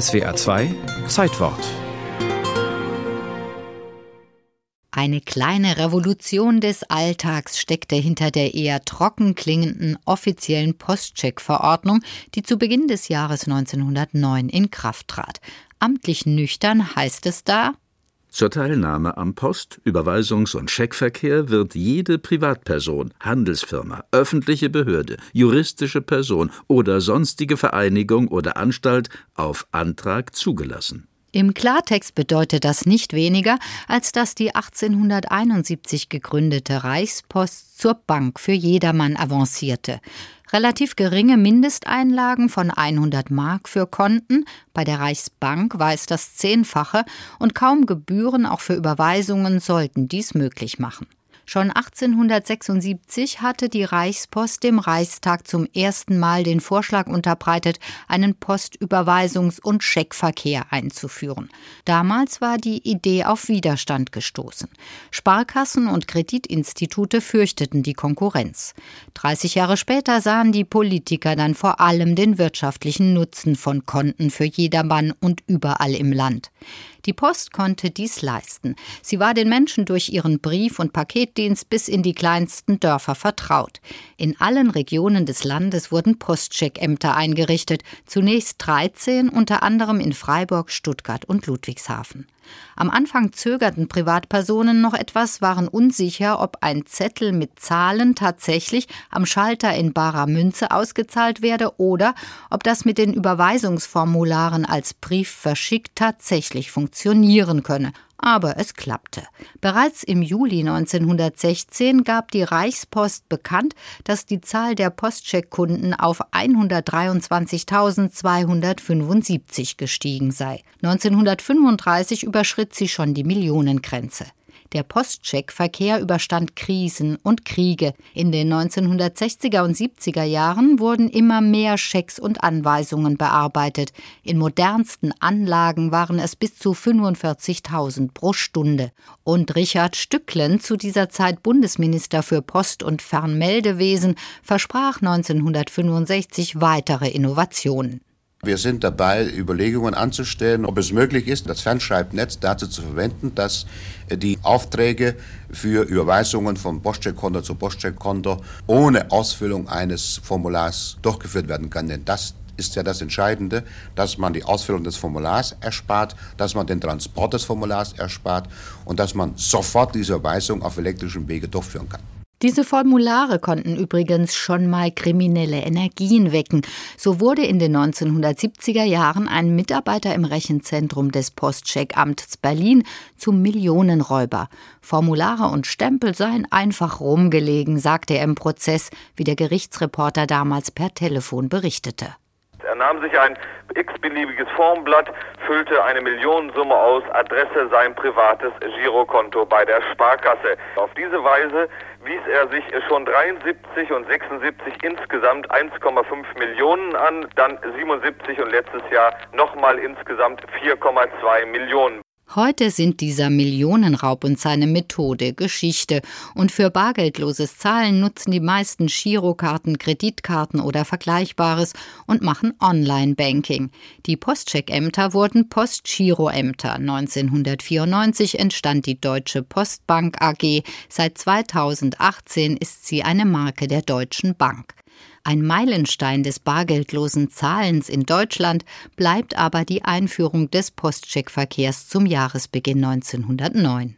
SWA 2 Zeitwort Eine kleine Revolution des Alltags steckte hinter der eher trocken klingenden offiziellen Postcheck-Verordnung, die zu Beginn des Jahres 1909 in Kraft trat. Amtlich nüchtern heißt es da, zur Teilnahme am Post-, Überweisungs- und Scheckverkehr wird jede Privatperson, Handelsfirma, öffentliche Behörde, juristische Person oder sonstige Vereinigung oder Anstalt auf Antrag zugelassen. Im Klartext bedeutet das nicht weniger, als dass die 1871 gegründete Reichspost zur Bank für jedermann avancierte. Relativ geringe Mindesteinlagen von 100 Mark für Konten, bei der Reichsbank war es das Zehnfache, und kaum Gebühren auch für Überweisungen sollten dies möglich machen. Schon 1876 hatte die Reichspost dem Reichstag zum ersten Mal den Vorschlag unterbreitet, einen Postüberweisungs- und Scheckverkehr einzuführen. Damals war die Idee auf Widerstand gestoßen. Sparkassen und Kreditinstitute fürchteten die Konkurrenz. 30 Jahre später sahen die Politiker dann vor allem den wirtschaftlichen Nutzen von Konten für jedermann und überall im Land. Die Post konnte dies leisten. Sie war den Menschen durch ihren Brief- und Paketdienst bis in die kleinsten Dörfer vertraut. In allen Regionen des Landes wurden Postcheckämter eingerichtet, zunächst 13, unter anderem in Freiburg, Stuttgart und Ludwigshafen. Am Anfang zögerten Privatpersonen noch etwas, waren unsicher, ob ein Zettel mit Zahlen tatsächlich am Schalter in barer Münze ausgezahlt werde oder ob das mit den Überweisungsformularen als Brief verschickt tatsächlich funktionieren könne aber es klappte. Bereits im Juli 1916 gab die Reichspost bekannt, dass die Zahl der Postcheckkunden auf 123.275 gestiegen sei. 1935 überschritt sie schon die Millionengrenze. Der Postcheckverkehr überstand Krisen und Kriege. In den 1960er und 70er Jahren wurden immer mehr Schecks und Anweisungen bearbeitet. In modernsten Anlagen waren es bis zu 45.000 pro Stunde. Und Richard Stücklen, zu dieser Zeit Bundesminister für Post- und Fernmeldewesen, versprach 1965 weitere Innovationen. Wir sind dabei, Überlegungen anzustellen, ob es möglich ist, das Fernschreibnetz dazu zu verwenden, dass die Aufträge für Überweisungen von Postcheckkonto zu Postcheckkonto ohne Ausfüllung eines Formulars durchgeführt werden kann. Denn das ist ja das Entscheidende, dass man die Ausfüllung des Formulars erspart, dass man den Transport des Formulars erspart und dass man sofort diese Überweisung auf elektrischem Wege durchführen kann. Diese Formulare konnten übrigens schon mal kriminelle Energien wecken. So wurde in den 1970er Jahren ein Mitarbeiter im Rechenzentrum des Postcheckamts Berlin zum Millionenräuber. Formulare und Stempel seien einfach rumgelegen, sagte er im Prozess, wie der Gerichtsreporter damals per Telefon berichtete. Nahm sich ein x-beliebiges Formblatt, füllte eine Millionensumme aus, Adresse sein privates Girokonto bei der Sparkasse. Auf diese Weise wies er sich schon 73 und 76 insgesamt 1,5 Millionen an, dann 77 und letztes Jahr nochmal insgesamt 4,2 Millionen. Heute sind dieser Millionenraub und seine Methode Geschichte und für bargeldloses Zahlen nutzen die meisten Girokarten, Kreditkarten oder Vergleichbares und machen Online-Banking. Die Postcheckämter wurden Postgiroämter. 1994 entstand die Deutsche Postbank AG. Seit 2018 ist sie eine Marke der Deutschen Bank. Ein Meilenstein des bargeldlosen Zahlens in Deutschland bleibt aber die Einführung des Postcheckverkehrs zum Jahresbeginn 1909.